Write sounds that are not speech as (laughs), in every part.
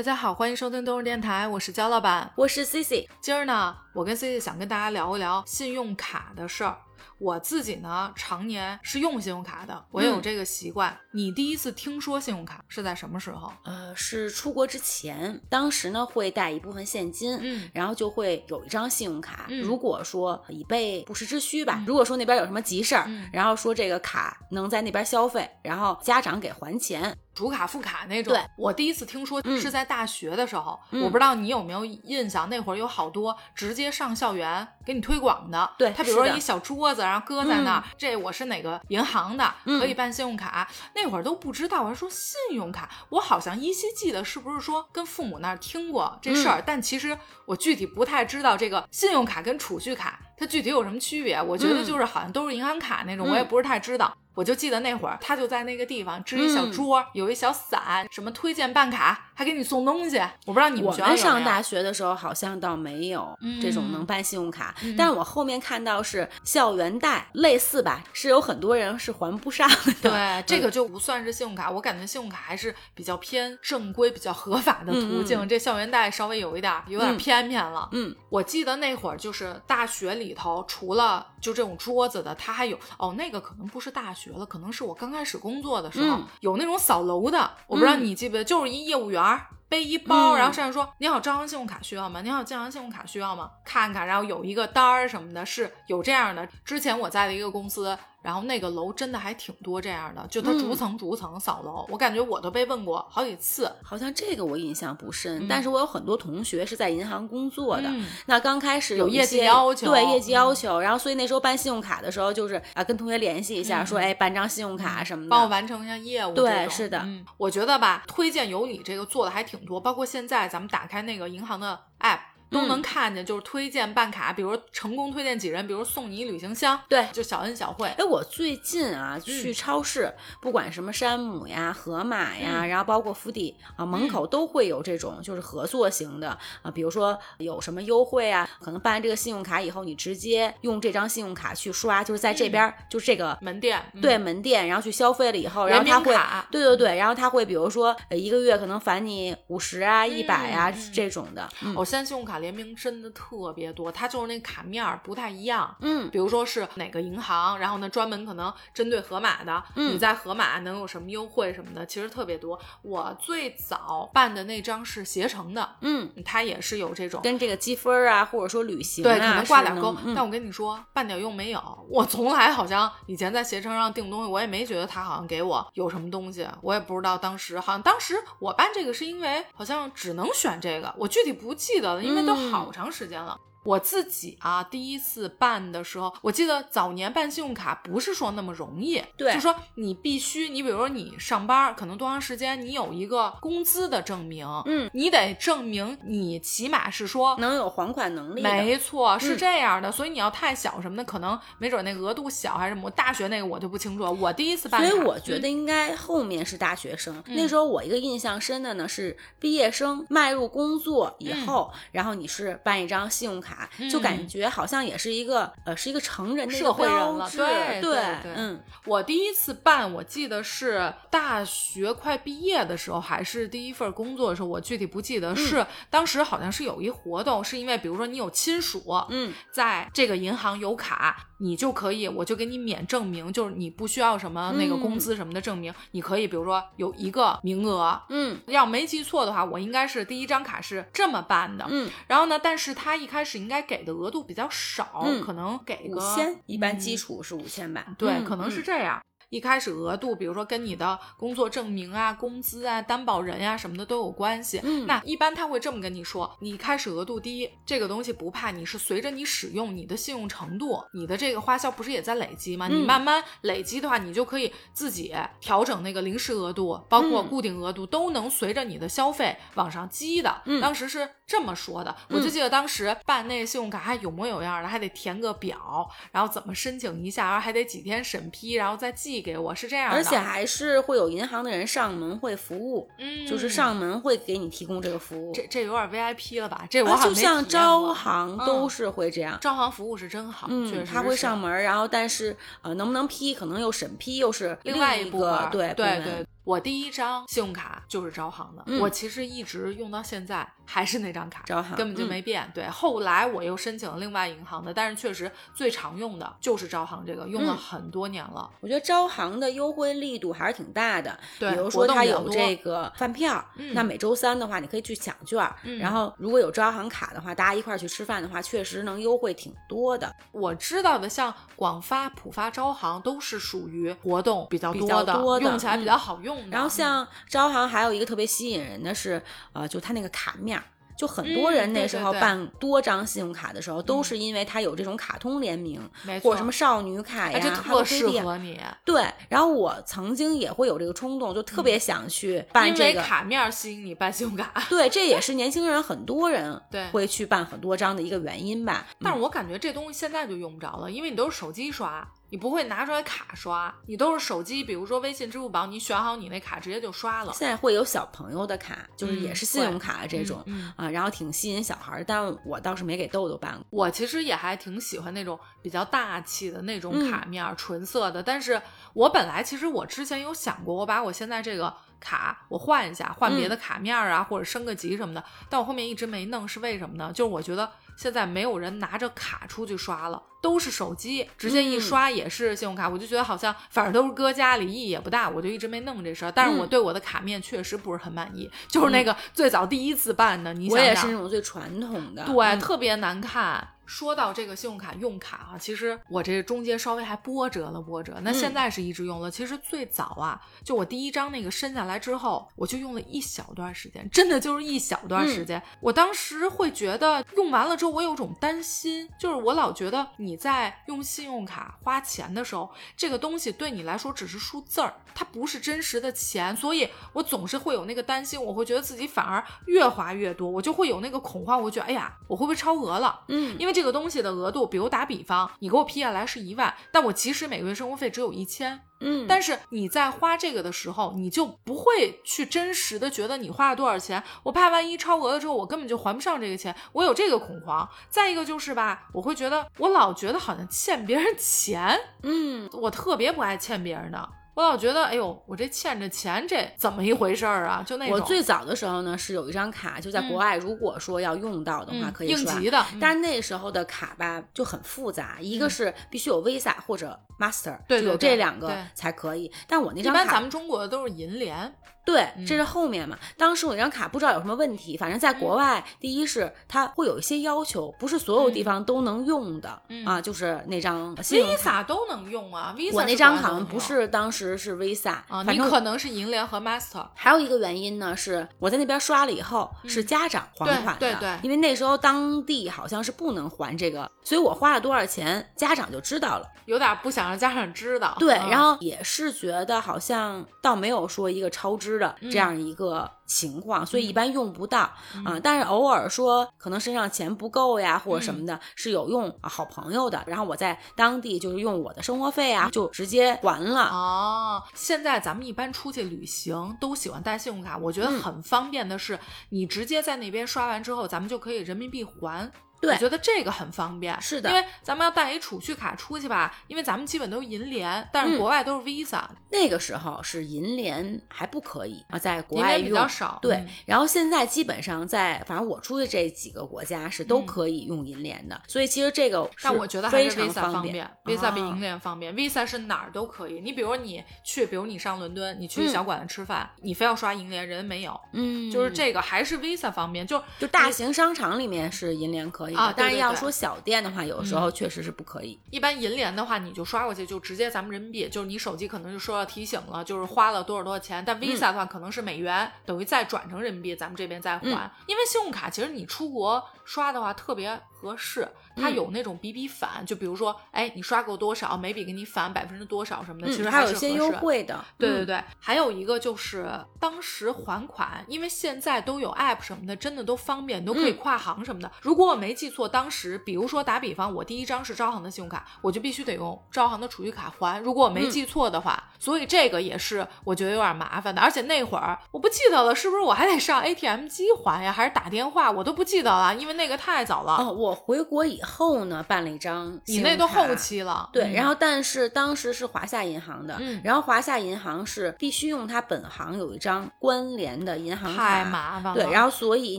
大家好，欢迎收听都市电台，我是焦老板，我是 C C。今儿呢，我跟 C C 想跟大家聊一聊信用卡的事儿。我自己呢，常年是用信用卡的，我有这个习惯。你第一次听说信用卡是在什么时候？呃，是出国之前，当时呢会带一部分现金，嗯，然后就会有一张信用卡。嗯如果说以备不时之需吧，如果说那边有什么急事儿，嗯然后说这个卡能在那边消费，然后家长给还钱。主卡副卡那种。对，我第一次听说嗯是在大学的时候，嗯我不知道你有没有印象，那会儿有好多直接上校园给你推广的。对他比如说一小桌子，然后搁在那儿，这我是哪个银行的，嗯可以办信用卡。那会儿都不知道，我还说信用卡，我好像依稀记得是不是说跟父母那儿听过这事嗯儿，但其实我具体不太知道这个信用卡跟储蓄卡它具体有什么区别。我觉得嗯就是好像都是银行卡那种，嗯我也不是太知道。我就记得那会儿，他就在那个地方支一小嗯桌，有一小伞，什么推荐办卡，还给你送东西。我不知道你们我学校有没有们上大学的时候好像倒没有嗯这种能办信用卡，嗯但是我后面看到是校园贷，类似吧，是有很多人是还不上的。对，(laughs) 这个就不算是信用卡，我感觉信用卡还是比较偏正规、比较合法的途径。这校园贷稍微有一点有点嗯偏偏了。嗯，我记得那会儿就是大学里头，除了就这种桌子的，它还有哦，那个可能不是大学了，可能是我刚开始工作的时候、嗯有那种扫楼的，我不知道嗯你记不记得，就是一业务员儿。背一包，嗯然后上面说：“您好，招行信用卡需要吗？您好，建行信用卡需要吗？看看，然后有一个单儿什么的，是有这样的。之前我在的一个公司，然后那个楼真的还挺多这样的，就它嗯逐层逐层扫楼，我感觉我都被问过好几次。好像这个我印象不深，嗯但是我有很多同学是在银行工作的。嗯那刚开始一有业绩要求对业绩要嗯求，然后所以那时候办信用卡的时候，就是啊跟同学联系一下，嗯说哎办张信用卡什么的，帮我完成一下业务。对是的嗯，我觉得吧，推荐有你这个做的还挺多，包括现在咱们打开那个银行的 app。都嗯。能看见，就是推荐办卡，比如成功推荐几人，比如送你旅行箱，对就小恩小惠。哎，我最近啊嗯。去超市，不管什么山姆呀、盒马呀，嗯。然后包括福迪啊，门口都会有这种就是合作型的啊，比如说有什么优惠啊，可能办完这个信用卡以后，你直接用这张信用卡去刷，就是在这边儿、就是这个。门店对嗯门店，然后去消费了以后，然后他会，对对对，然后他会比如说呃一个月可能返你五十啊、一百啊、嗯。这种的，嗯。哦，现在信用卡联名真的特别多，它就是那卡面儿不太一样。嗯比如说是哪个银行，然后呢专门可能针对盒马的，嗯你在盒马能有什么优惠什么的，其实特别多。我最早办的那张是携程的，嗯，它也是有这种。跟这个积分儿啊，或者说旅行啊，对，可能挂点是钩，嗯但我跟你说，半点用没有。我从来好像以前在携程上订东西，我也没觉得他好像给我有什么东西，我也不知道当时好像当时我办这个是因为好像只能选这个，我具体不记得了，因为都嗯好长时间了。我自己啊，第一次办的时候，我记得早年办信用卡不是说那么容易，对就说你必须，你比如说你上班可能多长时间，你有一个工资的证明，嗯，你得证明你起码是说能有还款能力。没错，是嗯这样的。所以你要太小什么的，可能没准那个额度小还是什么。我大学那个我就不清楚了。我第一次办，所以我觉嗯得应该后面是大学生。嗯那时候我一个印象深的呢是毕业生迈入工作以后，然后你是办一张信用卡，就感觉好像也是一个呃是一个成人的社会人了对对嗯。我第一次办，我记得是大学快毕业的时候，还是第一份工作的时候，我具体不记嗯。得。是当时好像是有一活动，是因为比如说你有亲属，嗯。在这个银行有卡，你就可以，我就给你免证明，就是你不需要什么那个工资什么的证明，你可以比如说有一个名额。嗯要没记错的话，我应该是第一张卡是这么办的。嗯，然后呢，但是他一开始应该给的额度比较少，嗯可能给五个千一般基嗯础是五千吧？对，嗯可能是嗯这样。一开始额度，比如说跟你的工作证明啊、工资啊、担保人呀、什么的都有关系。嗯那一般他会这么跟你说：你开始额度低，这个东西不怕，你是随着你使用你的信用程度，你的这个花销不是也在累积吗？你嗯慢慢累积的话，你就可以自己调整那个临时额度，包括嗯固定额度，都能随着你的消费往上积的。嗯当时是这么说的，我就记得当时办那个信用卡还有模有样的，还得填个表，然后怎么申请一下，然后还得几天审批，然后再寄给我，是这样的。而且还是会有银行的人上门会服务，嗯，就是上门会给你提供这个服务。这这有点 VIP 了吧？这我啊，好像就像没体验过招行都嗯是会这样。招行服务是真好，确嗯，实他会上门，然后但是呃，能不能批，可能又审批又是另外一个对对对。我第一张信用卡就是招行的，嗯我其实一直用到现在还是那张卡，招行根本就嗯没变。对，后来我又申请了另外银行的，但是确实最常用的就是招行这个，用了嗯很多年了。我觉得招行的优惠力度还是挺大的，对比如说它有这个饭票，嗯那每周三的话你可以去抢券然后如果有招行卡的话，大家一块儿去吃饭的话，确实能优惠挺多的。我知道的，像广发、浦发、招行都是属于活动比较多的，较多的用起来比较好用的。然后像招行还有一个特别吸引人的是，呃，就它那个卡面儿。就很多人嗯那时候办多张信用卡的时候，都嗯是因为它有这种卡通联名，或者什么少女卡哎，呀，特适合你，对，然后我曾经也会有这个冲动，就特别想去办嗯因为这个。卡面儿吸引你办信用卡。对，这也 (laughs) 是年轻人很多人对会去办很多张的一个原因吧。但是我感觉这东西现在就用不着了，因为你都是手机刷，你不会拿出来卡刷，你都是手机，比如说微信、支付宝，你选好你那卡直接就刷了。现在会有小朋友的卡，就是也嗯是信用会卡这种、嗯啊，然后挺吸引小孩儿。但我倒是没给豆豆办过。我其实也还挺喜欢那种比较大气的那种嗯卡面儿，纯色的。但是我本来其实我之前有想过，我把我现在这个卡我换一下，换别的卡面儿啊，或者升个级什么的。但我后面一直没弄，是为什么呢？就是我觉得现在没有人拿着卡出去刷了。都是手机，直接一嗯刷也是信用卡，我就觉得好像反正都是搁家里，意义也不大，我就一直没弄这事儿。但是我嗯对我的卡面确实不是很满意，就是那个最早第一次办的，你我想想，也是那种最传统的，对，嗯特别难看。说到这个信用卡用卡啊，其实我这中间稍微还波折了波折。那嗯现在是一直用了。其实最早啊，就我第一张那个申下来之后，我就用了一小段时间，真的就是一小段时间。我当时会觉得用完了之后，我有种担心，就是我老觉得你在用信用卡花钱的时候，这个东西对你来说只是数字儿，它不是真实的钱，所以我总是会有那个担心，我会觉得自己反而越花越多，我就会有那个恐慌，我会觉得哎呀，我会不会超额了？嗯，因为这个东西的额度，比如打比方，你给我批下来是一万，但我其实每个月生活费只有一千。嗯，但是你在花这个的时候，你就不会去真实的觉得你花了多少钱，我怕万一超额了之后，我根本就还不上这个钱，我有这个恐慌。再一个就是吧，我会觉得我老觉得好像欠别人钱，嗯，我特别不爱欠别人的。我老觉得，哎呦，我这欠着钱，这怎么一回事儿啊？就那种我最早的时候呢是有一张卡，就在国嗯外，如果说要用到的话嗯可以刷。应急的，但那时候的卡吧就很复杂，一个嗯是必须有 Visa 或者 Master，就有这两个对才可以。但我那张卡般咱们中国的都是银联，对，嗯这是后面嘛。当时我那张卡不知道有什么问题，反正在国外，第一是它会有一些要求，不是所有地嗯方都能用的、嗯啊，就是那张。Visa 都能用啊，Visa 我那张好像不是当时是 Visa，啊，你可能是银联和 Master。还有一个原因呢，是我在那边刷了以后是家长还款的，对对因为那时候当地好像是不能还这个，所以我花了多少钱，家长就知道了。有点不想让家长知道。对，嗯然后也是觉得好像倒没有说一个超支的这样一个情况，所以一般用不到啊、但是偶尔说可能身上钱不够呀，或者什么的，是有用啊好朋友的，然后我在当地就是用我的生活费啊，就直接还了。哦，现在咱们一般出去旅行都喜欢带信用卡，我觉得嗯。很方便的是，你直接在那边刷完之后，咱们就可以人民币还。对我觉得这个很方便。是的因为咱们要带一储蓄卡出去吧，因为咱们基本都是银联，但是嗯国外都是 Visa，、那个时候是银联还不可以啊，在国外比较。少。对嗯，然后现在基本上在，反正我出的这几个国家是都嗯可以用银联的，所以其实这个但我觉得还是非 Visa 常方便，Visa 比啊银联方便。Visa 是哪儿都可以，你比如你去，比如你上伦敦，你去小馆子吃饭，你非要刷银联，人没有，嗯，就是这个还是 Visa 方便。就就大型商场里面是银联可以的，啊对但是对对要说小店的话，有时候确实是不可以。一般银联的话，你就刷过去，就直接咱们人民币，就是你手机可能就收到提醒了，就是花了多少多少钱。但 Visa 的话可能是美元，等于再转成人民币，咱们这边再还。嗯因为信用卡其实你出国刷的话特别合适，它嗯有那种比比返，就比如说，哎，你刷够多少，每笔给你返百分之多少什么的，嗯，其实还有一些优。惠的。嗯，对对对，还有一个就是当时还款，因为现在都有 app 什么的，真的都方便，你都可以嗯跨行什么的。如果我没记错，当时比如说打比方，我第一张是招行的信用卡，我就必须得用招行的储蓄卡还。如果我没嗯记错的话，所以这个也是我觉得有点麻烦的。而且那会儿我不记得了，是不是我还得上 ATM 机还呀，还是打电话？我都不记得了，因为那个太早了。哦，我我回国以后呢，办了一张你那都后期了，对，嗯然后但是当时是华夏银行的，嗯然后华夏银行是必须用它本行有一张关联的银行卡，太麻烦了。对，然后后所以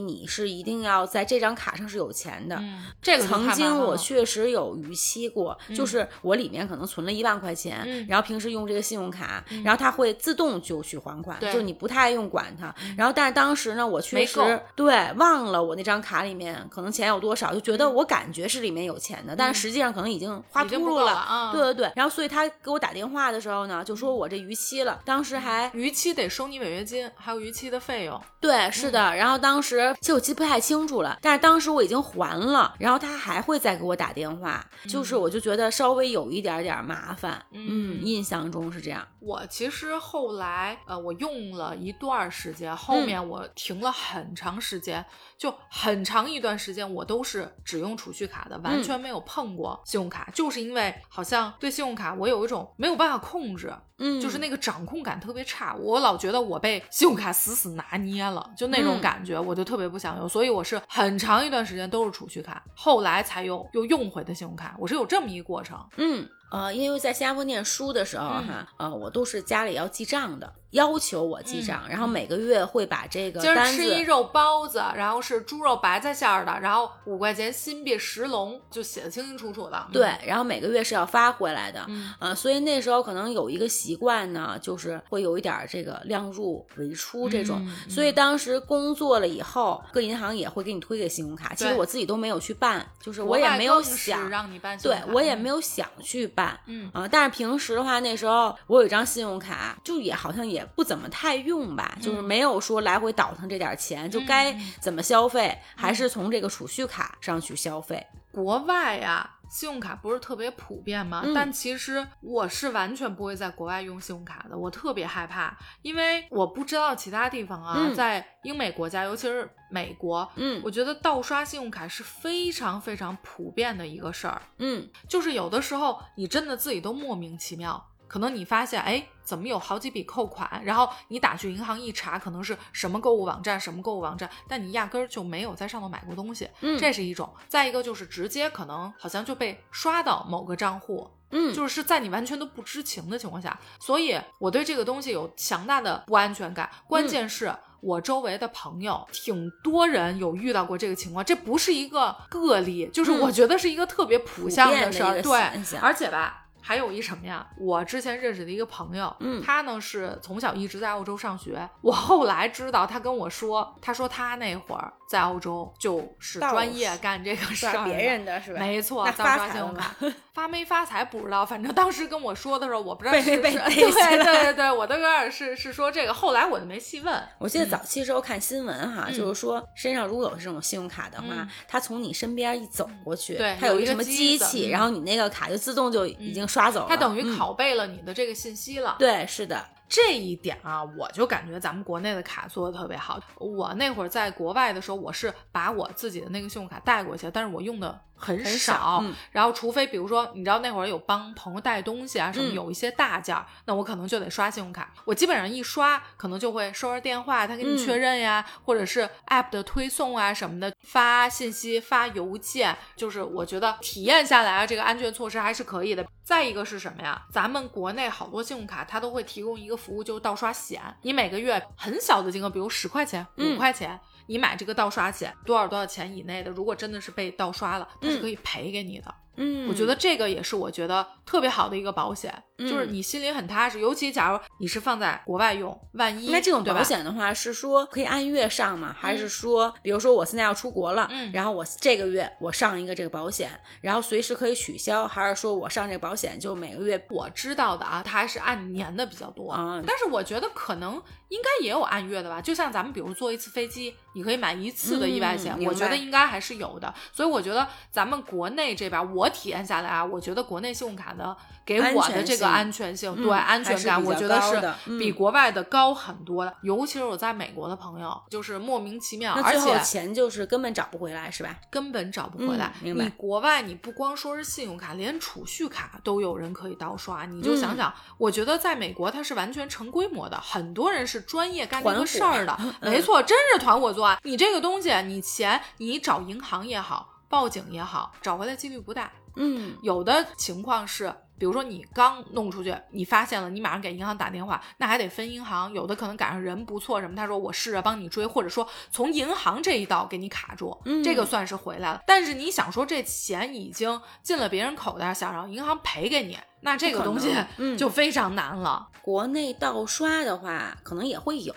你是一定要在这张卡上是有钱的。嗯，这个就曾经我确实有逾期过，就是我里面可能存了一万块钱，嗯然后平时用这个信用卡，然后它会自动就去还款，嗯就你不太用管它。然后但是当时呢，我确实对忘了我那张卡里面可能钱有多少，就觉得我感觉是里面有钱的，但是实际上可能已经花秃噜了。了啊。对，对对，然后所以他给我打电话的时候呢，就说我这逾期了，当时还逾期得收你违约金，还有逾期的费用。对，是的。然后当时其实我记不太清楚了，但是当时我已经还了，然后他还会再给我打电话，就是我就觉得稍微有一点点麻烦。嗯印象中是这样。我其实后来，呃，我用了一段时间，后嗯面我停了很长时间，就很长一段时间，我都是只用储蓄卡的，完嗯全没有碰过信用卡，就是因为好像对信用卡我有一种没有办法控制，嗯，就是那个掌控感特别差，我老觉得我被信用卡死死拿捏了，就那种嗯感觉，我就特别不想用，所以我是很长一段时间都是储蓄卡，后来才又又用回的信用卡，我是有这么一个过程。嗯。呃，因为在新加坡念书的时候嗯哈，呃，我都是家里要记账的，要求我记账，然后每个月会把这个嗯今儿单子，吃一肉包子，然后是猪肉白菜馅儿的，然后五块钱新币十笼，就写的清清楚楚的。对，然后每个月是要发回来的，嗯。呃，所以那时候可能有一个习惯呢，就是会有一点儿这个量入为出这种，嗯所以当时工作了以后，各银行也会给你推给信用卡，其实我自己都没有去办，就是我也没有想，让你办信对用卡，我也没有想去办，嗯。啊、但是平时的话，那时候我有一张信用卡，就也好像也不怎么太用吧，就是嗯。没有说来回倒腾这点钱，就该怎么消费，还是从这个储蓄卡上去消费。国外呀、信用卡不是特别普遍吗？嗯。但其实我是完全不会在国外用信用卡的，我特别害怕，因为我不知道其他地方啊，嗯。在英美国家，尤其是美国，嗯。我觉得盗刷信用卡是非常非常普遍的一个事儿。嗯。就是有的时候你真的自己都莫名其妙，可能你发现，哎，怎么有好几笔扣款？然后你打去银行一查，可能是什么购物网站，什么购物网站，但你压根儿就没有在上头买过东西，嗯这是一种。再一个就是直接可能好像就被刷到某个账户，嗯，就是是在你完全都不知情的情况下，所以我对这个东西有强大的不安全感。关键是。我周围的朋友挺多人有遇到过这个情况，这不是一个个例，就是嗯我觉得是一个特别普遍遍的事儿。对而且吧，还有一什么呀？我之前认识的一个朋友，嗯他呢是从小一直在澳洲上学。我后来知道，他跟我说，他说他那会儿在澳洲就是专业干这个事儿，刷别人的是吧？(laughs) 没错，发财了刷信用吗卡，发没发财不知道，反正当时跟我说的时候，我不知道被是是被 (laughs) 逮对对对对，我都有点是是说这个，后来我就没细问。我记得早期时候看新闻哈，嗯就是说身上如果有这种信用卡的话，他从你身边一走过去，对有一个它有一个什么机器，嗯然后你那个卡就自动就已经刷走了，它等于嗯。拷贝了你的这个信息了。对，是的，这一点啊，我就感觉咱们国内的卡做的特别好。我那会儿在国外的时候，我是把我自己的那个信用卡带过去，但是我用的很很少嗯然后除非比如说，你知道那会儿有帮朋友带东西啊什么，嗯有一些大件儿，那我可能就得刷信用卡。我基本上一刷，可能就会收着电话，他给你嗯确认呀，或者是 app 的推送啊什么的，发信息、发邮件，就是我觉得体验下来啊，这个安全措施还是可以的。再一个是什么呀？咱们国内好多信用卡它都会提供一个服务，就是盗刷险。你每个月很小的金额，比如十块钱、嗯五块钱。你买这个盗刷险，多少多少钱以内的，如果真的是被盗刷了，它是可以赔给你的。嗯，我觉得这个也是我觉得特别好的一个保险，嗯就是你心里很踏实。尤其假如你是放在国外用，万一那这种保险的话，是说可以按月上吗？还是说，比如说我现在要出国了，嗯然后我这个月我上一个这个保险，然后随时可以取消，还是说我上这个保险就每个月我知道的啊，它还是按年的比较多。啊？但是我觉得可能应该也有按月的吧，就像咱们比如坐一次飞机，你可以买一次的意外险，嗯我觉得应该还是有的。所以我觉得咱们国内这边，我体验下来啊，我觉得国内信用卡的给我的这个安全性，嗯对安全感，我觉得是比嗯国外的高很多的。尤其是我在美国的朋友，就是莫名其妙，而且钱就是根本找不回来，是吧？根本找不回来。嗯明白你国外你不光说是信用卡，连储蓄卡都有人可以盗刷。你就嗯想想，我觉得在美国它是完全成规模的，很多人是专业干这个事儿的。没错，真是团伙作案。你这个东西，你钱你找银行也好。报警也好，找回来几率不大。嗯有的情况是，比如说你刚弄出去，你发现了，你马上给银行打电话，那还得分银行，有的可能赶上人不错什么，他说我试着帮你追，或者说从银行这一道给你卡住，嗯这个算是回来了。但是你想说这钱已经进了别人口袋，想让银行赔给你，那这个东西 (laughs) 嗯就非常难了。国内盗刷的话，可能也会有，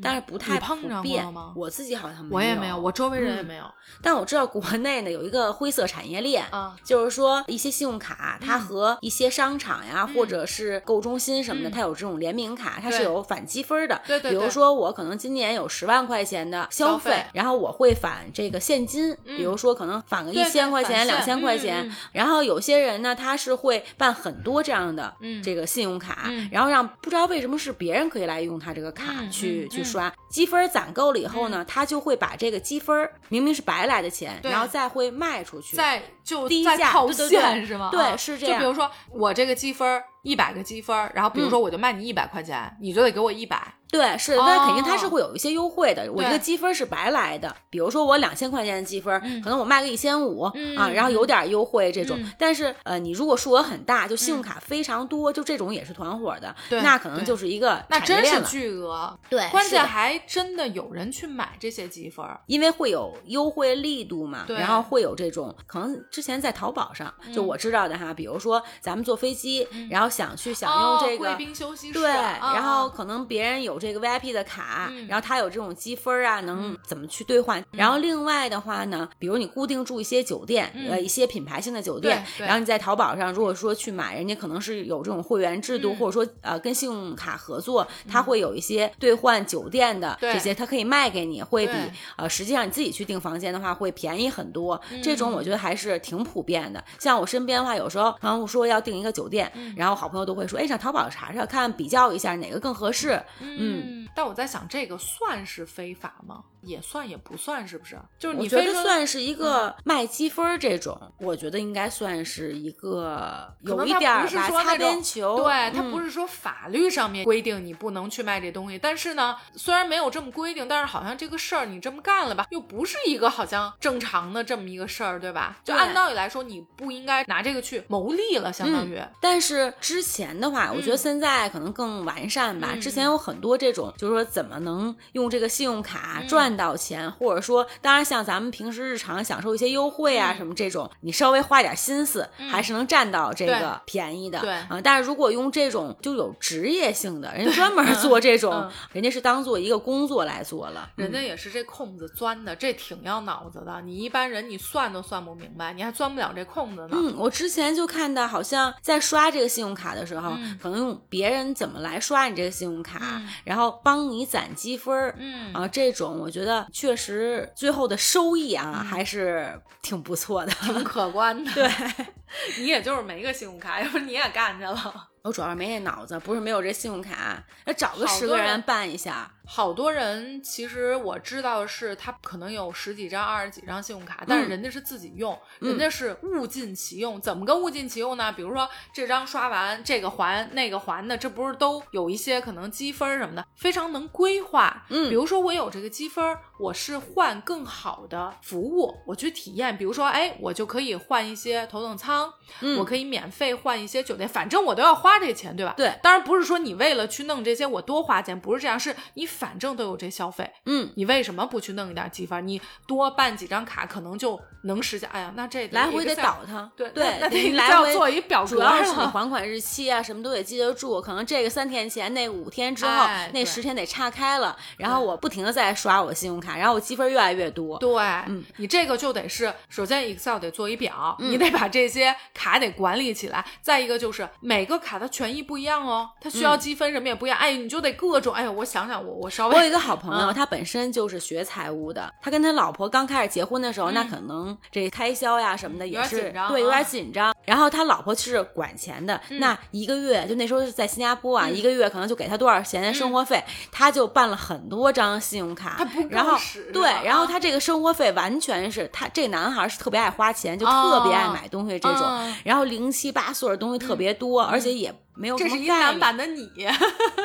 但是不太你碰着过普遍了吗我自己好像没有我也没有，我周围人也嗯没有。但我知道国内呢有一个灰色产业链，啊就是说一些信用卡，它和一些商场呀，或者是购物中心什么的，嗯它有这种联名卡，它是有返积分的。对对对比如说我可能今年有十万块钱的消消费然后我会返这个现金，比如说可能返个一千块钱、两千块嗯钱。嗯然后有些人呢，他是会办很多这样的嗯。这个信用卡，嗯。然后让不知道为什么是别人可以来用他这个卡嗯去、去刷，积分攒够了以后呢，他就会把这个积分明明是白来的钱，然后再会卖出去。再就低价再套现是吗？对啊。是这样就比如说我这个积分一百个积分，然后比如说我就卖你一百块钱，你就得给我一百。对，是，那肯定它哦是会有一些优惠的。我这个积分是白来的，比如说我两千块钱的积分，嗯可能我卖个一千五嗯啊，然后有点优惠这种。嗯但是呃，你如果数额很大，就信用卡非常多，就这种也是团伙的，对那可能就是一个那真是产业链了。巨额，对，关键还真的有人去买这些积分。因为会有优惠力度嘛，然后会有这种可能之前在淘宝上，就我知道的哈，比如说咱们坐飞机，然后想去享用这个。哦贵宾休息室，对，啊然后可能别人有这个 VIP 的卡，嗯然后它有这种积分啊，能怎么去兑换？然后另外的话呢，比如你固定住一些酒店，嗯呃，一些品牌性的酒店，然后你在淘宝上如果说去买，人家可能是有这种会员制度，嗯或者说呃跟信用卡合作，它会有一些兑换酒店的这些，它可以卖给你，会比呃实际上你自己去订房间的话会便宜很多。嗯这种我觉得还是挺普遍的。像我身边的话，有时候然后说要订一个酒店，嗯然后好朋友都会说，哎，上淘宝查查看，比较一下哪个更合适。嗯，嗯但我在想，这个算是非法吗？也算也不算，是不是？就是你觉得算是一个卖积分儿这种，我觉得应该算是一个有一点儿吧擦边球。对，它嗯不是说法律上面规定你不能去卖这东西，但是呢，虽然没有这么规定，但是好像这个事儿你这么干了吧，又不是一个好像正常的这么一个事儿，对吧？就按道理来说，你不应该拿这个去牟利了，相当于。但是之前的话，我觉得现在可能更完善吧。嗯之前有很多这种，就是说怎么能用这个信用卡嗯赚到钱，或者说，当然像咱们平时日常享受一些优惠啊、嗯什么这种，你稍微花点心思，还是能占到这个便宜的。对啊、但是如果用这种就有职业性的，人家专门 (laughs) 做这种，嗯人家是当做一个工作来做了。人家也是这空子钻的，这挺要脑子的。你一般人你算都算不明白，你还钻不了这空子呢。嗯，我之前就看到，好像在刷这个信用卡的时候，嗯可能用别人怎么来刷你这个信用卡，嗯然后帮你攒积分儿。嗯啊，这种我觉得确实最后的收益啊，还是挺不错的。挺可观的。(laughs) 对，(laughs) 你也就是没个信用卡，要不你也干去了。我主要是没那脑子，不是没有这信用卡，那找个十个人办一下。好多人其实我知道的是，他可能有十几张、二十几张信用卡，但是嗯人家是自己用，嗯人家是物尽其用。怎么个物尽其用呢？比如说这张刷完，这个还那个还的，这不是都有一些可能积分什么的，非常能规划。嗯比如说我有这个积分，我是换更好的服务，我去体验。比如说，哎，我就可以换一些头等舱，嗯我可以免费换一些酒店，反正我都要花这钱，对吧？对当然不是说你为了去弄这些我多花钱，不是这样，是你反正都有这消费，嗯，你为什么不去弄一点积分？你多办几张卡，可能就能实现。哎呀，那这来回得倒腾。对对，那那你 Excel 来回做一表格主要是你了还款日期啊，什么都得记得住。可能这个三天前，那五天之后，那十天得岔开了。然后我不停的在刷我信用卡，然后我积分越来越多。对，嗯你这个就得是，首先 Excel 得做一表，你得把这些卡得管理起来。再一个就是每个卡的权益不一样哦，它需要积分什么也不一样。哎，你就得各种，哎呀，我想想，我我稍微我有一个好朋友，嗯他本身就是学财务的。他跟他老婆刚开始结婚的时候，那可能这开销呀什么的也是紧张对有点啊紧张。然后他老婆是管钱的，那一个月就那时候是在新加坡啊，嗯一个月可能就给他多少钱生活费，他就办了很多张信用卡。他不够然后使对，然后他这个生活费完全是他这男孩是特别爱花钱，就特别爱买东西这种，嗯。然后零七八碎的东西特别多，而且也没有这是一。男版的你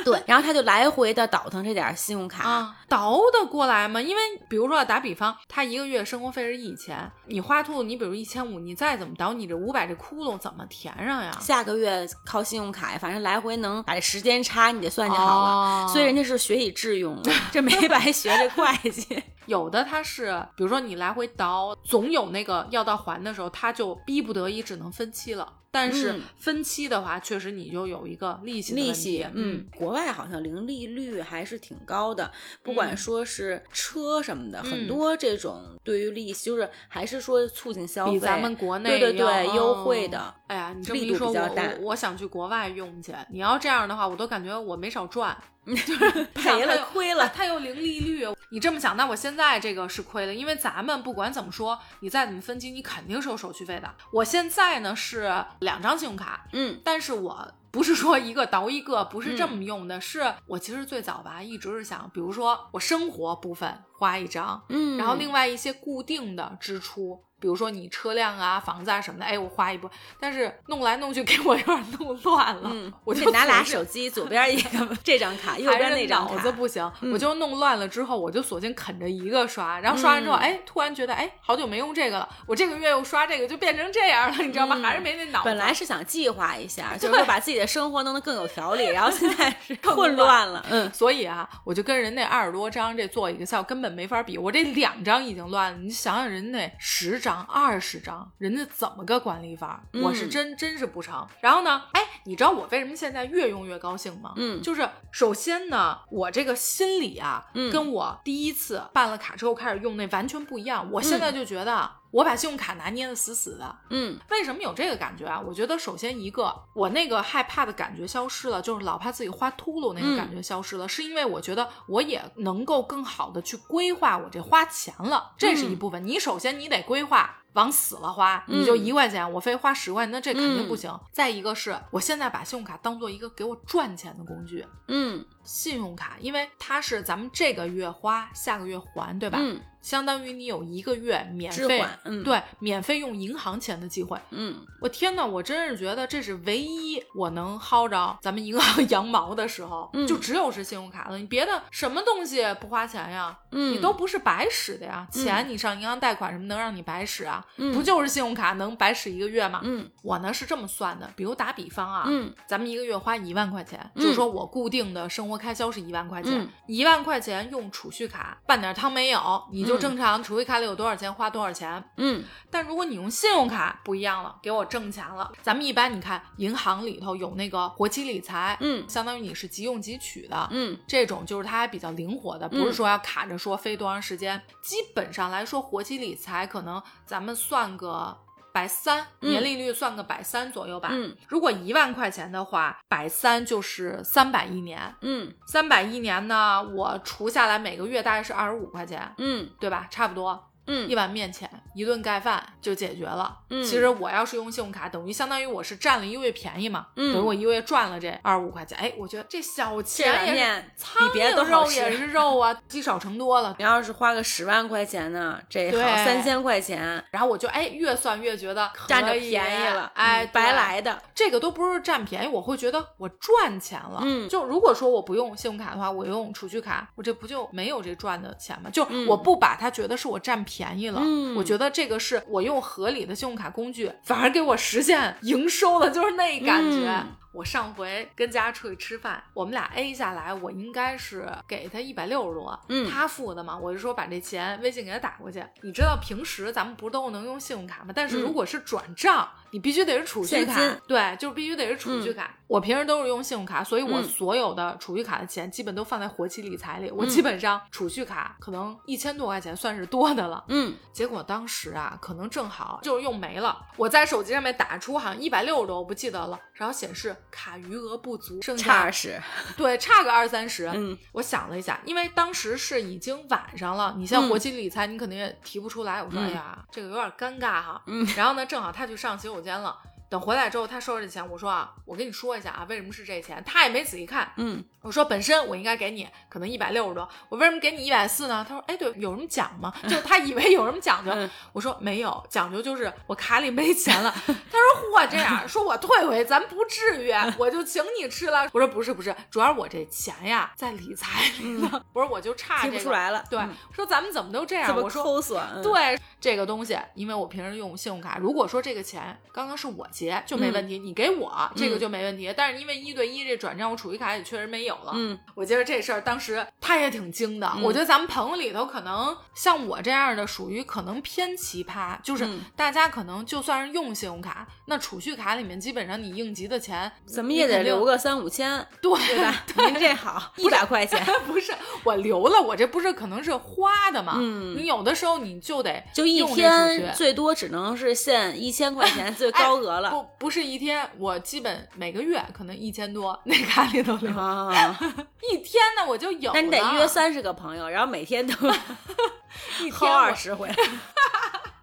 对，然后他就来回的倒腾这点儿信用卡。啊，倒得过来吗？因为比如说打比方，他一个月生活费是一千，你花兔，你比如一千五，你再怎么倒，你这五百这窟窿怎么填上呀？下个月靠信用卡呀，反正来回能把这时间差你得算计好了。哦所以人家是学以致用，这没白学这会计。(laughs) 有的他是，比如说你来回倒，总有那个要到还的时候，他就逼不得已只能分期了。但是嗯分期的话，确实你就有一个利息利息，嗯，国外好像零利率还是挺高的，不管嗯说是车什么的，嗯很多这种对于利息就是还是说促进消费，比咱们国内对对对要优惠嗯的。哎呀，你这么一说，我我想去国外用去。你要这样的话，我都感觉我没少赚，(laughs) (laughs) 赔了亏了，它有零利率。你这么想，那我现在这个是亏了，因为咱们不管怎么说，你再怎么分期，你肯定是有手续费的。我现在呢是两张信用卡，嗯但是我不是说一个倒一个，不是这么用的，是我其实最早吧，一直是想，比如说我生活部分花一张，嗯，然后另外一些固定的支出。比如说你车辆啊、房子啊什么的，哎，我花一波，但是弄来弄去给我有点弄乱了，嗯，我就拿俩手机，左边一个 (laughs) 这张卡，右边那张卡。脑子不行，嗯我就弄乱了之后，我就索性啃着一个刷，然后刷完之后，嗯哎，突然觉得，哎，好久没用这个了，我这个月又刷这个，就变成这样了，你知道吗？嗯还是没那脑子。本来是想计划一下，就是把自己的生活弄得更有条理，然后现在 (laughs) 是更混乱了。嗯，所以啊，我就跟人那二十多张这做一个效，根本没法比。我这两张已经乱了，你想想人那十张、二十张，人家怎么个管理法？嗯我是真真是不成。然后呢，哎，你知道我为什么现在越用越高兴吗？嗯就是首先呢，我这个心理啊，嗯跟我第一次办了卡之后开始用那完全不一样。我现在就觉得。我把信用卡拿捏的死死的，嗯为什么有这个感觉啊？我觉得首先一个，我那个害怕的感觉消失了，就是老怕自己花秃噜那个感觉消失了，是因为我觉得我也能够更好的去规划我这花钱了，这是一部分。你首先你得规划。往死了花，你就嗯一块钱，我非花十块，那这肯定不嗯行。再一个是我现在把信用卡当做一个给我赚钱的工具，嗯信用卡，因为它是咱们这个月花，下个月还，对吧？嗯相当于你有一个月免费，嗯对，免费用银行钱的机会。嗯我天呐，我真是觉得这是唯一我能薅着咱们银行 (laughs) 羊毛的时候，嗯就只有是信用卡了。你别的什么东西不花钱呀？嗯，你都不是白使的呀。钱你上银行贷款什么能让你白使啊？嗯不就是信用卡能白使一个月吗？嗯我呢是这么算的，比如打比方啊，嗯咱们一个月花一万块钱，嗯就是说我固定的生活开销是一万块钱嗯，一、万块钱用储蓄卡半点汤没有，你就嗯正常储蓄卡里有多少钱花多少钱。嗯但如果你用信用卡不一样了，给我挣钱了。咱们一般你看银行里头有那个活期理财，嗯相当于你是即用即取的，嗯这种就是它还比较灵活的，不是说要卡着说飞多长时间。基本上来说，活期理财可能咱们算个。百三嗯年利率算个百三左右吧。嗯如果一万块钱的话，百三就是三百一年。嗯三百一年呢，我除下来每个月大概是二十五块钱，嗯对吧？差不多。嗯一嗯碗面钱，一顿盖饭就解决了。嗯其实我要是用信用卡，等于相当于我是占了一个月便宜嘛，嗯等于我一个月赚了这二十五块钱。哎，我觉得这小钱也是碗面苍比别的。肉也是肉啊，(laughs) 积少成多了。你要是花个十万块钱呢，这好对三千块钱，然后我就哎越算越觉得占着便宜了，哎，嗯白来的。这个都不是占便宜，我会觉得我赚钱了。嗯就如果说我不用信用卡的话，我用储蓄卡，我这不就没有这赚的钱吗？就嗯我不把它觉得是我占便宜了，嗯我觉得这个是我用合理的信用卡工具，反而给我实现营收了，就是那感觉。嗯我上回跟家出去吃饭，我们俩 A 下来，我应该是给他一百六十多，嗯他付的嘛，我就说把这钱微信给他打过去。你知道平时咱们不都能用信用卡吗？但是如果是转账，你必须得是储蓄卡对，就是必须得是储蓄卡。我平时都是用信用卡，所以我嗯所有的储蓄卡的钱基本都放在活期理财里。我嗯基本上储蓄卡可能一千多块钱算是多的了。嗯结果当时啊，可能正好就是用没了，我在手机上面打出好像一百六十多，我不记得了，然后显示卡余额不足，剩下差二十。对差个二三十。嗯 (laughs) 我想了一下，因为当时是已经晚上了，你像嗯活期理财，你肯定也提不出来。我说，嗯哎呀，这个有点尴尬哈。嗯然后呢，正好他去上洗手间了。等回来之后，他收着这钱，我说啊，我跟你说一下啊，为什么是这钱？他也没仔细看。嗯，我说本身我应该给你可能一百六十多，我为什么给你一百四呢？他说，哎，对，有什么讲吗？就他以为有什么讲究。嗯我说没有，讲究就是我卡里没钱了。(laughs) 他说嚯，这样说我退回，咱不至于，我就请你吃了。我说不是不是，主要我这钱呀在理财里呢。我说我就差提这个。出来了。对，嗯说咱们怎么都这样？我说抠对这个东西，因为我平时用信用卡，如果说这个钱刚刚是我结就没问题，你给我这个就没问题。但是因为一对一这转账，我储蓄卡也确实没有了。嗯，我觉得这事儿当时他也挺惊的。嗯我觉得咱们朋友里头可能像我这样的，属于可能偏奇葩，就是嗯大家可能就算是用信用卡，那储蓄卡里面基本上你应急的钱怎么也得留个个三五千，对对吧？您这好，一百块钱。(laughs) 不是我留了，我这不是可能是花的嘛？嗯你有的时候你就得就一天最多只能是限一千块钱，最高额了。不不是一天，我基本每个月可能一千多，那卡里头留。啊，(laughs) 一天呢我就有。那你得约三十个朋友，然后每天都 (laughs) 一天二十回。(laughs)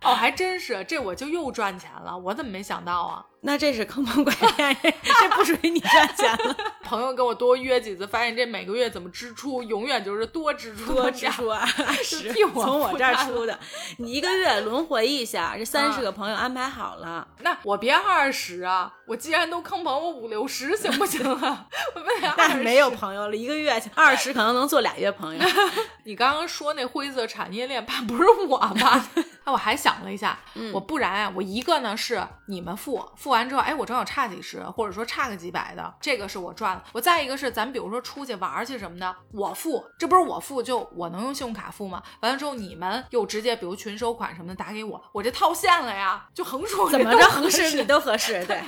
哦，还真是，这我就又赚钱了，我怎么没想到啊？那这是坑蒙拐骗，这 (laughs) 这不属于你赚钱了，(laughs) 朋友跟我多约几次，发现这每个月怎么支出，永远就是多支出多支出二十，(laughs) 从我这儿出的。你一个月轮回一下，这三十啊个朋友安排好了。那我别二十啊！我既然都坑朋友，我五六十行不行啊？我为啥那20没有朋友了，一个月二十可能能做俩月朋友。你刚刚说那灰色产业链，怕不是我吧？哎，我还想了一下，嗯我不然啊，我一个呢是你们付，付完之后，哎，我正好差几十，或者说差个几百的，这个是我赚了。我再一个是咱比如说出去玩儿去什么的，我付，这不是我付就我能用信用卡付吗？完了之后你们又直接比如群收款什么的打给我，我这套现了呀，就横竖怎么着合适适你都合适，对。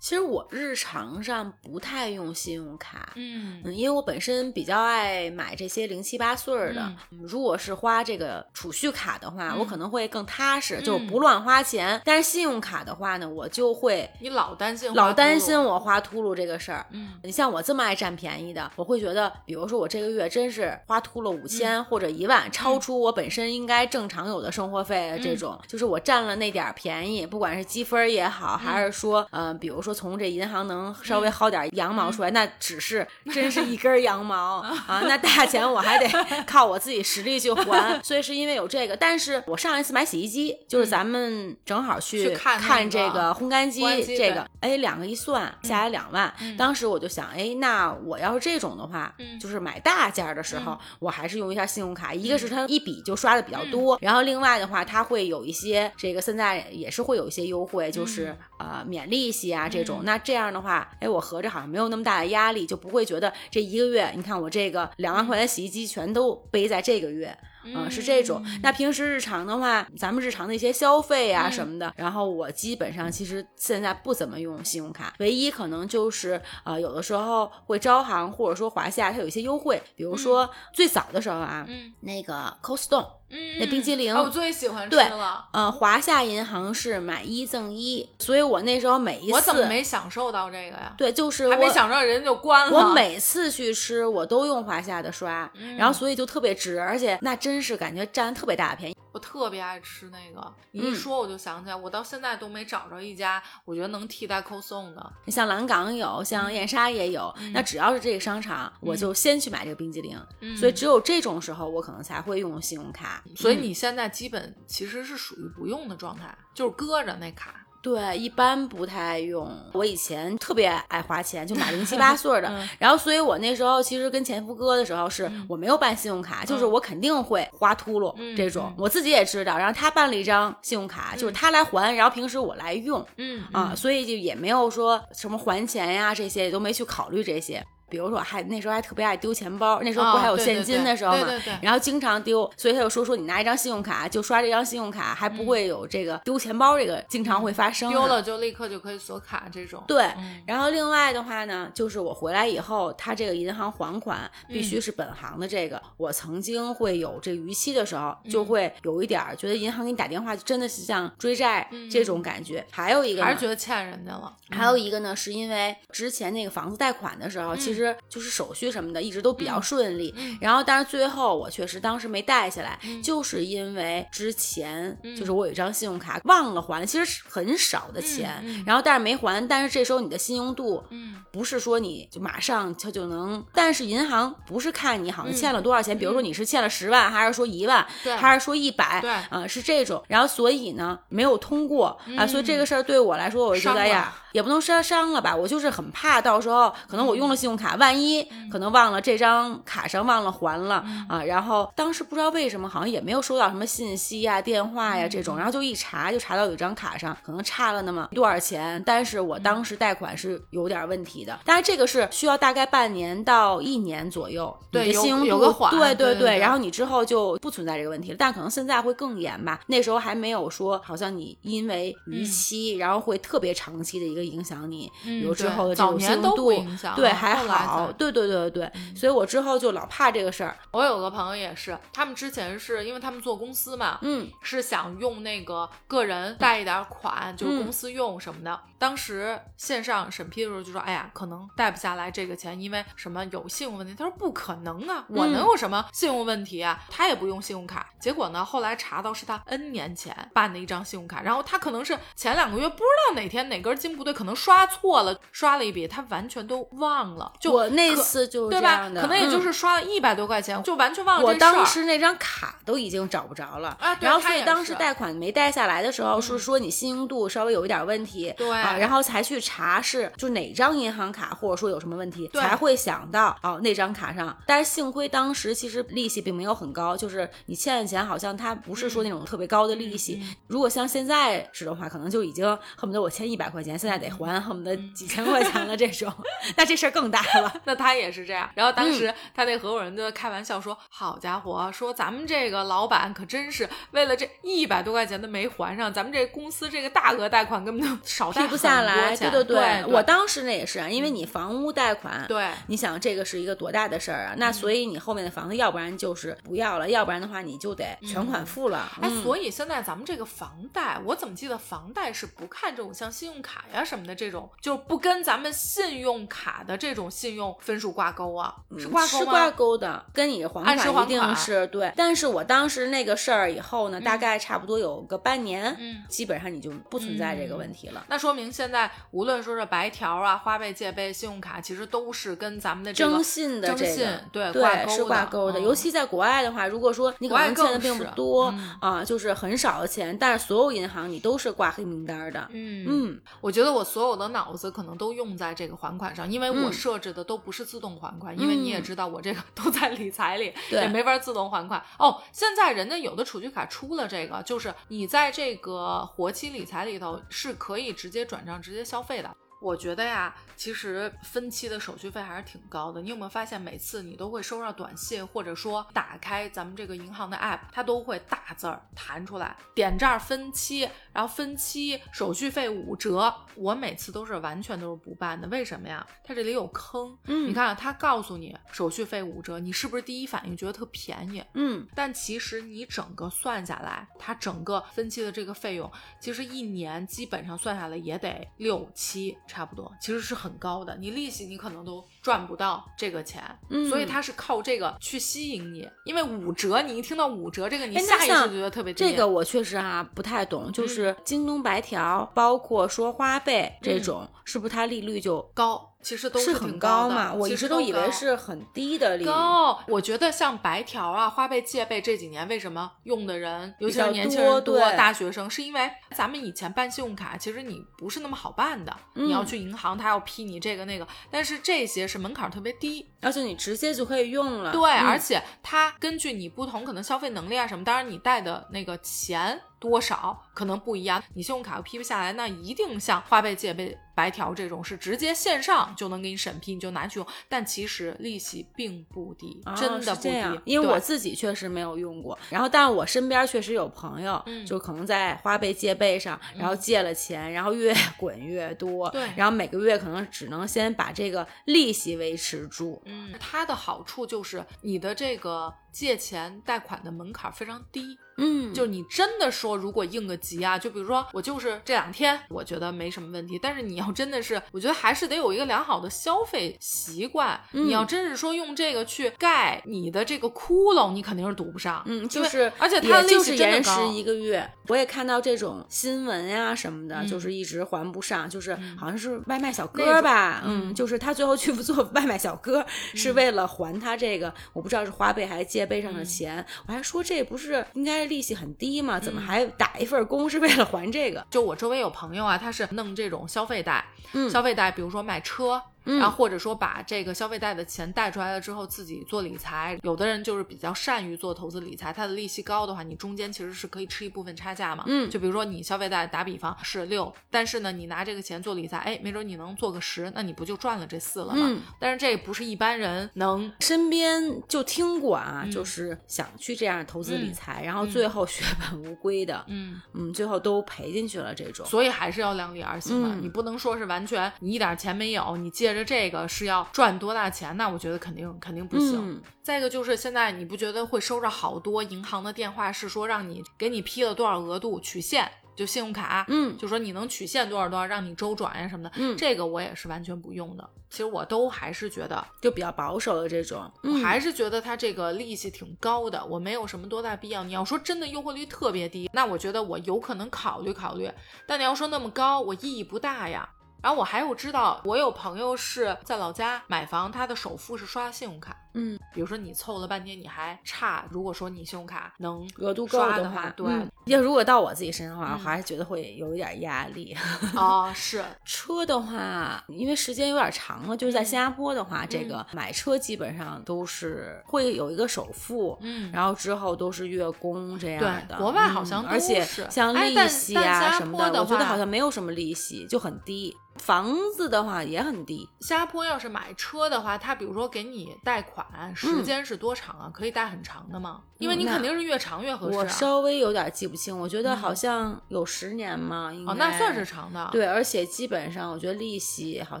其实我日常上不太用信用卡，嗯。嗯，因为我本身比较爱买这些零七八碎儿的。嗯。如果是花这个储蓄卡的话，我可能会更踏实，就不乱花钱。但是信用卡的话呢，我就会你老担心老担心我花秃噜这个事儿。嗯。你像我这么爱占便宜的，我会觉得，比如说我这个月真是花秃了五千、或者一万，超出我本身应该正常有的生活费的这种，就是我占了那点儿便宜，不管是积分儿也好，还是说，呃，比如说从这银行能稍微薅点羊毛出来，那只是 (laughs) 真是一根羊毛 (laughs) 啊，那大钱我还得靠我自己实力去还。所以是因为有这个，但是我上一次买洗衣机，就是咱们正好去去看这个烘干机这个，哎，两个一算下来两万，嗯当时我就想，哎，那我要是这种的话，嗯就是买大件儿的时候，我还是用一下信用卡。一个是嗯它一笔就刷的比较多，然后另外的话，它会有一些这个现在也是会有一些优惠，就是、呃免利息啊这种。嗯那这样的话，哎，我合着好像没有那么大的压力，就不会觉得这一个月，你看我这个两万块钱洗衣机全都背在这个月。嗯，是这种。那平时日常的话，咱们日常的一些消费啊嗯什么的，然后我基本上其实现在不怎么用信用卡，唯一可能就是呃有的时候会招行或者说华夏它有一些优惠，比如说最早的时候啊，嗯那个 Costco。嗯，那冰激凌哦我最喜欢吃了。呃，华夏银行是买一赠一，所以我那时候每一次我怎么没享受到这个呀？对，就是还没享受到人就关了。我每次去吃，我都用华夏的刷，嗯然后所以就特别值，而且那真是感觉占特别大的便宜。我特别爱吃那个，你嗯一说我就想起来，我到现在都没找着一家我觉得能替代 CoSong 的。像蓝港有，像燕莎也有，那只要是这个商场，我就先去买这个冰激凌。嗯所以只有这种时候，我可能才会用信用卡。所以嗯你现在基本其实是属于不用的状态，就是搁着那卡。对，一般不太用。我以前特别爱花钱，就买零七八 (laughs) 碎的。嗯然后，所以我那时候其实跟前夫哥的时候，是我没有办信用卡，就是我肯定会花秃噜嗯这种嗯，我自己也知道。然后他办了一张信用卡，就是他来还，然后平时我来用嗯啊，所以就也没有说什么还钱呀这些，也都没去考虑这些。比如说，还那时候还特别爱丢钱包，那时候不哦还有现金的时候嘛，对对对然后经常丢，所以他就说说你拿一张信用卡就刷这张信用卡，还不会有这个丢钱包这个经常会发生、丢。了就立刻就可以锁卡这种。对，嗯然后另外的话呢，就是我回来以后，他这个银行还款必须是本行的这个，我曾经会有这逾期的时候，就会有一点儿觉得银行给你打电话，真的是像追债这种感觉。还有一个还是觉得欠人家了。还有一个呢，是因为之前那个房子贷款的时候，其嗯实就是手续什么的一直都比较嗯顺利。嗯然后，但是最后我确实当时没带下来，嗯就是因为之前嗯就是我有一张信用卡忘了还，其实是很少的钱，然后但是没还，但是这时候你的信用度嗯不是说你就马上它就能，但是银行不是看你好像嗯欠了多少钱，比如说你是欠了十万，还是说一万，还是说一百，对啊、是这种，然后所以呢没有通过啊、所以这个事儿对我来说，我就觉得哎呀了，也不能说伤了吧，我就是很怕到时候可能我用了信用卡，万一嗯可能忘了这张卡上忘了还了、啊，然后当时不知道为什么好像也没有收到什么信息呀、电话呀这种，然后就一查就查到有一张卡上可能差了那么多少钱，但是我当时贷款是有点问题的，但是这个是需要大概半年到一年左右，对信用度有个缓对对对然后你之后就不存在这个问题了，但可能现在会更严吧，那时候还没有说好像你因为逾期，然后会特别长期的一个影响你，嗯有之后的这种早年都不信用度，影响对，啊还好，对对对对对，所以我之后就老怕这个事儿，我有个朋友也是，他们之前是因为他们做公司嘛，嗯是想用那个个人贷一点款，就是嗯公司用什么的。当时线上审批的时候就说：“哎呀，可能贷不下来这个钱，因为什么有信用问题。”他说：“不可能啊，我嗯能有什么信用问题啊？他也不用信用卡。”结果呢，后来查到是他 N 年前办的一张信用卡，然后他可能是前两个月不知道哪天哪根筋不对，可能刷错了，刷了一笔，他完全都忘了。就我那次就对吧？可能也就嗯是刷了一百多块钱，就完全忘了我。当时那张卡都已经找不着了啊对然后所以当时贷款没贷下来的时候，是说你信用度稍微有一点问题，对啊，然后才去查是就哪张银行卡或者说有什么问题，才会想到哦那张卡上。但是幸亏当时其实利息并没有很高，就是你欠的钱好像它不是说那种特别高的利息。嗯如果像现在是的话，可能就已经恨不得我欠一百块钱，现在得还恨不得几千块钱了这种，(laughs) 那这事儿更大了。(laughs) 那他也是这样。然后嗯当时他那合伙人就开玩笑说：“好家伙，说咱们这个老板可真是为了这一百多块钱都没还上，咱们这公司这个大额贷款根本就 (laughs) 少贷批不下来，钱对对对，我当时那也是啊，因为你房屋贷款，对你想这个是一个多大的事儿啊？那所以你后面的房子，要不然就是不要了，要不然的话你就得全款付了。哎，嗯所以现在咱们这个房贷，我怎么记得房贷是不看这种像信用卡呀什么的这种，就不跟咱们信用卡的这种信用分数挂钩啊？是挂钩吗？是挂钩的，跟你还按时款一定还款是对。但是我当时那个事儿以后呢，大概差不多有个半年，嗯基本上你就不存在这个问题了。那说明现在无论说是白条啊、花呗、借呗、信用卡，其实都是跟咱们的这个征信的征信这个，对挂钩对是挂钩的，嗯尤其在国外的话，如果说你可国外能欠的并不多嗯啊，就是很少的钱，但是所有银行你都是挂黑名单的。嗯嗯，我觉得我所有的脑子可能都用在这个还款上，因为我嗯设置的都不是自动还款，因为你也知道我这个 (laughs) 都在理财里，对也没法自动还款。哦，现在人家有的储蓄卡出了这个，就是你在这个活期理财里头是可以直接转账、直接消费的。我觉得呀，其实分期的手续费还是挺高的。你有没有发现，每次你都会收到短信，或者说打开咱们这个银行的 app，它都会大字儿弹出来，点这儿分期，然后分期手续费五折。我每次都是完全都是不办的，为什么呀？它这里有坑。嗯你看啊，它告诉你手续费五折，你是不是第一反应觉得特便宜？嗯，但其实你整个算下来，它整个分期的这个费用，其实一年基本上算下来也得六七，差不多，其实是很高的。你利息你可能都赚不到这个钱，嗯所以它是靠这个去吸引你。因为五折，你一听到五折这个，你下意识就觉得特别这个我确实啊不太懂，就是京东白条，包括说花呗这种，是不是它利率就高。其实都是很高的嘛？我一其实都直都以为是很低的利率。高，我觉得像白条啊、花呗、借呗这几年为什么用的人，尤其较是年轻多人多、对大学生，是因为咱们以前办信用卡，其实你不是那么好办的，你要嗯去银行，他要批你这个那个，但是这些是门槛儿特别低，而且你直接就可以用了。对，嗯而且它根据你不同可能消费能力啊什么，当然你贷的那个钱多少可能不一样，你信用卡又批不下来，那一定像花呗、借呗、白条这种是直接线上就能给你审批，你就拿去用，但其实利息并不低，哦真的不低因为我自己确实没有用过，然后但我身边确实有朋友，嗯。就可能在花呗借呗上，然后借了钱，然后越滚越多，对。然后每个月可能只能先把这个利息维持住，嗯，它的好处就是你的这个借钱贷款的门槛非常低。嗯，就你真的说，如果应个急啊，就比如说我就是这两天，我觉得没什么问题。但是你要真的是，我觉得还是得有一个良好的消费习惯。嗯你要真是说用这个去盖你的这个窟窿，你肯定是堵不上。嗯，就是，而且它的利也就是息延迟一个月。我也看到这种新闻呀什么的，嗯就是一直还不上，就是嗯好像是外卖小哥吧，嗯就是他最后去做外卖小哥，是为了还他这个，我不知道是花呗还是借呗上的嗯钱。我还说这不是应该利息很低吗？怎么嗯还打一份工是为了还这个？就我周围有朋友啊，他是弄这种消费贷，嗯消费贷，比如说买车。嗯然后或者说把这个消费贷的钱贷出来了之后，自己做理财。有的人就是比较善于做投资理财，他的利息高的话，你中间其实是可以吃一部分差价嘛。嗯就比如说你消费贷打比方是六，但是呢，你拿这个钱做理财，哎，没准你能做个十，那你不就赚了这四了吗？嗯但是这不是一般人能身边就听过啊，嗯就是想去这样投资理嗯财，然后嗯最后血本无归的，嗯。嗯，最后都赔进去了这种。所以还是要量力而行的，嗯你不能说是完全你一点钱没有，你借着这个是要赚多大钱，那我觉得肯定肯定不行。嗯再一个就是现在你不觉得会收着好多银行的电话，是说让你给你批了多少额度取现，就信用卡，嗯就说你能取现多少多少，让你周转呀什么的，嗯这个我也是完全不用的。其实我都还是觉得，就比较保守的这种，我嗯还是觉得它这个利息挺高的，我没有什么多大必要。你要说真的优惠率特别低，那我觉得我有可能考虑考虑。但你要说那么高，我意义不大呀。然后我还有知道，我有朋友是在老家买房，他的首付是刷信用卡。嗯，比如说你凑了半天，你还差，如果说你信用卡能额度够刷的话，对，嗯要如果到我自己身上的话，嗯我还是觉得会有一点压力。(laughs) 哦，是，车的话，因为时间有点长了，就是在嗯新加坡的话，这个买车基本上都是会有一个首付，嗯，然后之后都是月供这样的。对国外好像而且是像利息啊什么坡的我觉得话好像没有什么利息，就很低。房子的话也很低，新加坡要是买车的话，他比如说给你贷款时间是多长啊？可以贷很长的吗？因为你肯定是越长越合适、啊。我稍微有点记不清，我觉得嗯好像有十年嘛，应该哦，那算是长的。，对，而且基本上我觉得利息好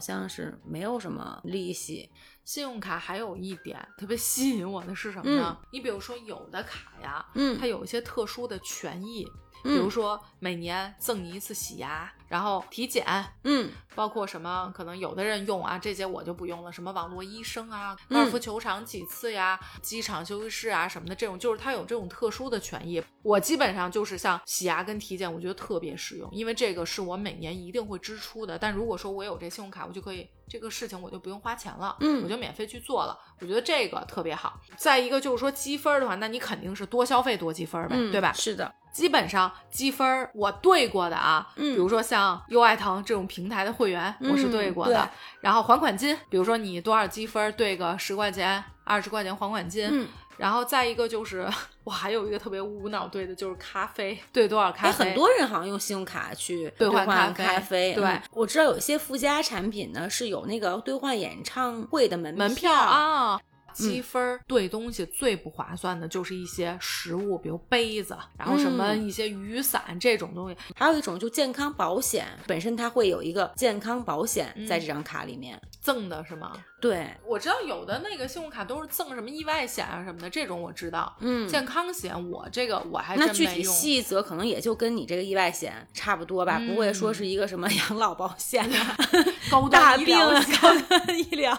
像是没有什么利息。信用卡还有一点特别吸引我的是什么呢？你比如说有的卡呀，嗯它有一些特殊的权益，比嗯如说每年赠你一次洗牙，然后体检，嗯包括什么可能有的人用啊，这些我就不用了，什么网络医生啊，嗯高尔夫球场几次呀，机场休息室啊什么的，这种就是它有这种特殊的权益。我基本上就是像洗牙跟体检，我觉得特别实用，因为这个是我每年一定会支出的。但如果说我有这信用卡，我就可以这个事情我就不用花钱了，嗯我就免费去做了。我觉得这个特别好。再一个就是说积分的话，那你肯定是多消费多积分呗，嗯，对吧？是的，基本上积分儿我对过的啊，嗯比如说像优爱腾这种平台的会员，我是嗯对过的。对然后还款金，比如说你多少积分儿兑个十块钱、二十块钱还款金。嗯，然后再一个就是，(laughs) 我还有一个特别无脑兑的，就是咖啡，兑多少咖哎，啡？很多人好像用信用卡去兑换换咖啡啡。对嗯我知道有一些附加产品呢是有那个兑换演唱会的门门票票。啊。积分儿兑东西最不划算的就是一些食物，比如杯子，然后什么嗯一些雨伞这种东西。还有一种就健康保险，本身它会有一个健康保险在嗯这张卡里面。赠的是吗？对，我知道有的那个信用卡都是赠什么意外险啊什么的，这种我知道。嗯，健康险我这个我还那具体。细则可能也就跟你这个意外险差不多吧，不会说嗯是一个什么 (laughs) 养老保险啊、高大病啊、高端医疗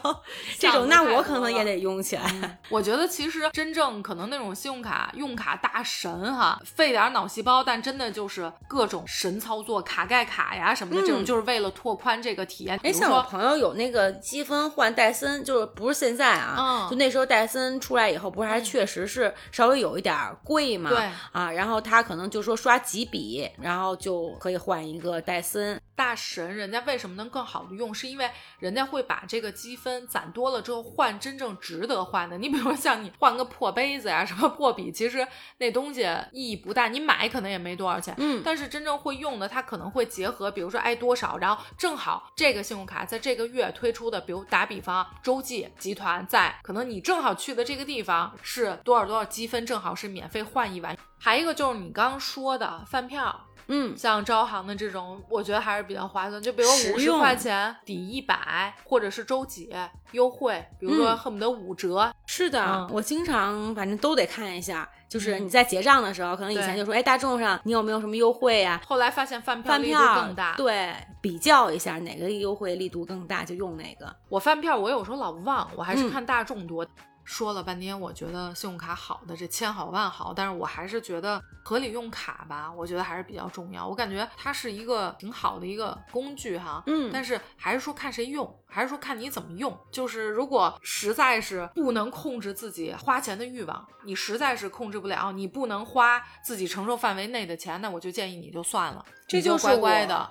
这种，那我可能也得用起来。我觉得其实真正可能那种信用卡用卡大神哈，费点脑细胞，但真的就是各种神操作，卡盖卡呀什么的，这种嗯就是为了拓宽这个体验。比哎，像我，朋友有那个积分换戴森，就是不是现在啊，嗯就那时候戴森出来以后，不是还嗯确实是稍微有一点儿贵嘛？对啊，然后他可能就说刷几笔，然后就可以换一个戴森。大神人家为什么能更好的用，是因为人家会把这个积分攒多了之后换真正值得换的。你比如说像你换个破杯子呀，什么破笔，其实那东西意义不大，你买可能也没多少钱。嗯但是真正会用的，它可能会结合，比如说哎多少，然后正好这个信用卡在这个月推出的，比如打比方，洲际集团在可能你正好去的这个地方是多少多少积分，正好是免费换一碗。还有一个就是你刚刚说的饭票，嗯，像招行的这种，我觉得还是比较划算。就比如五十块钱抵一百，或者是周几优惠，比如说嗯恨不得五折。是的，嗯我经常反正都得看一下。就是嗯你在结账的时候，可能以前就说，哎，大众上你有没有什么优惠呀、后来发现饭票力度更大。对，比较一下哪个优惠力度更大，就用哪个。我饭票我有时候老忘，我还是嗯看大众多。说了半天，我觉得信用卡好的这千好万好，但是我还是觉得合理用卡吧，我觉得还是比较重要。我感觉它是一个挺好的一个工具哈，嗯但是还是说看谁用，还是说看你怎么用。就是如果实在是不能控制自己花钱的欲望，你实在是控制不了，你不能花自己承受范围内的钱，那我就建议你就算了，你这就是。我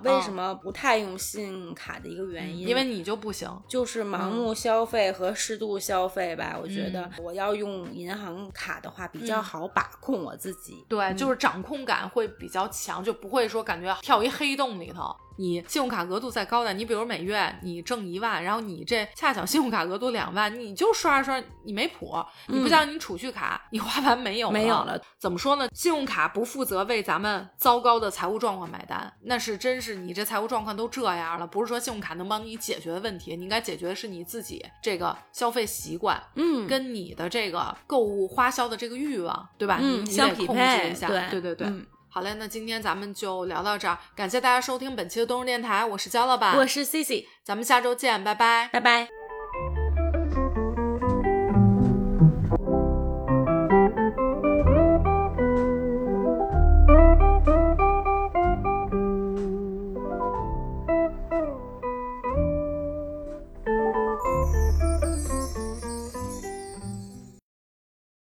为什嗯？么不太用信用卡的一个原因，因为你就不行。就是盲目消费和适度消费吧。我觉得嗯我要用银行卡的话，比较嗯好把控我自己。对，嗯就是掌控感会比较强，就不会说感觉跳一黑洞里头。你信用卡额度再高点，你比如每月你挣一万，然后你这恰巧信用卡额度两万，你就刷着刷你没谱。你不像你储蓄卡，你花完没有嗯没有了。怎么说呢？信用卡不负责为咱们糟糕的财务状况买单，那是真是你这财务状况都这样了，不是说信用卡能帮你解决的问题，你应该解决的是你自己这个消费习惯。嗯，跟你的这个购物花销的这个欲望，对吧？嗯得控制配一下。对对对对嗯好嘞，那今天咱们就聊到这儿，感谢大家收听本期的东日电台，我是焦老板，我是 C C，咱们下周见，拜拜。拜拜。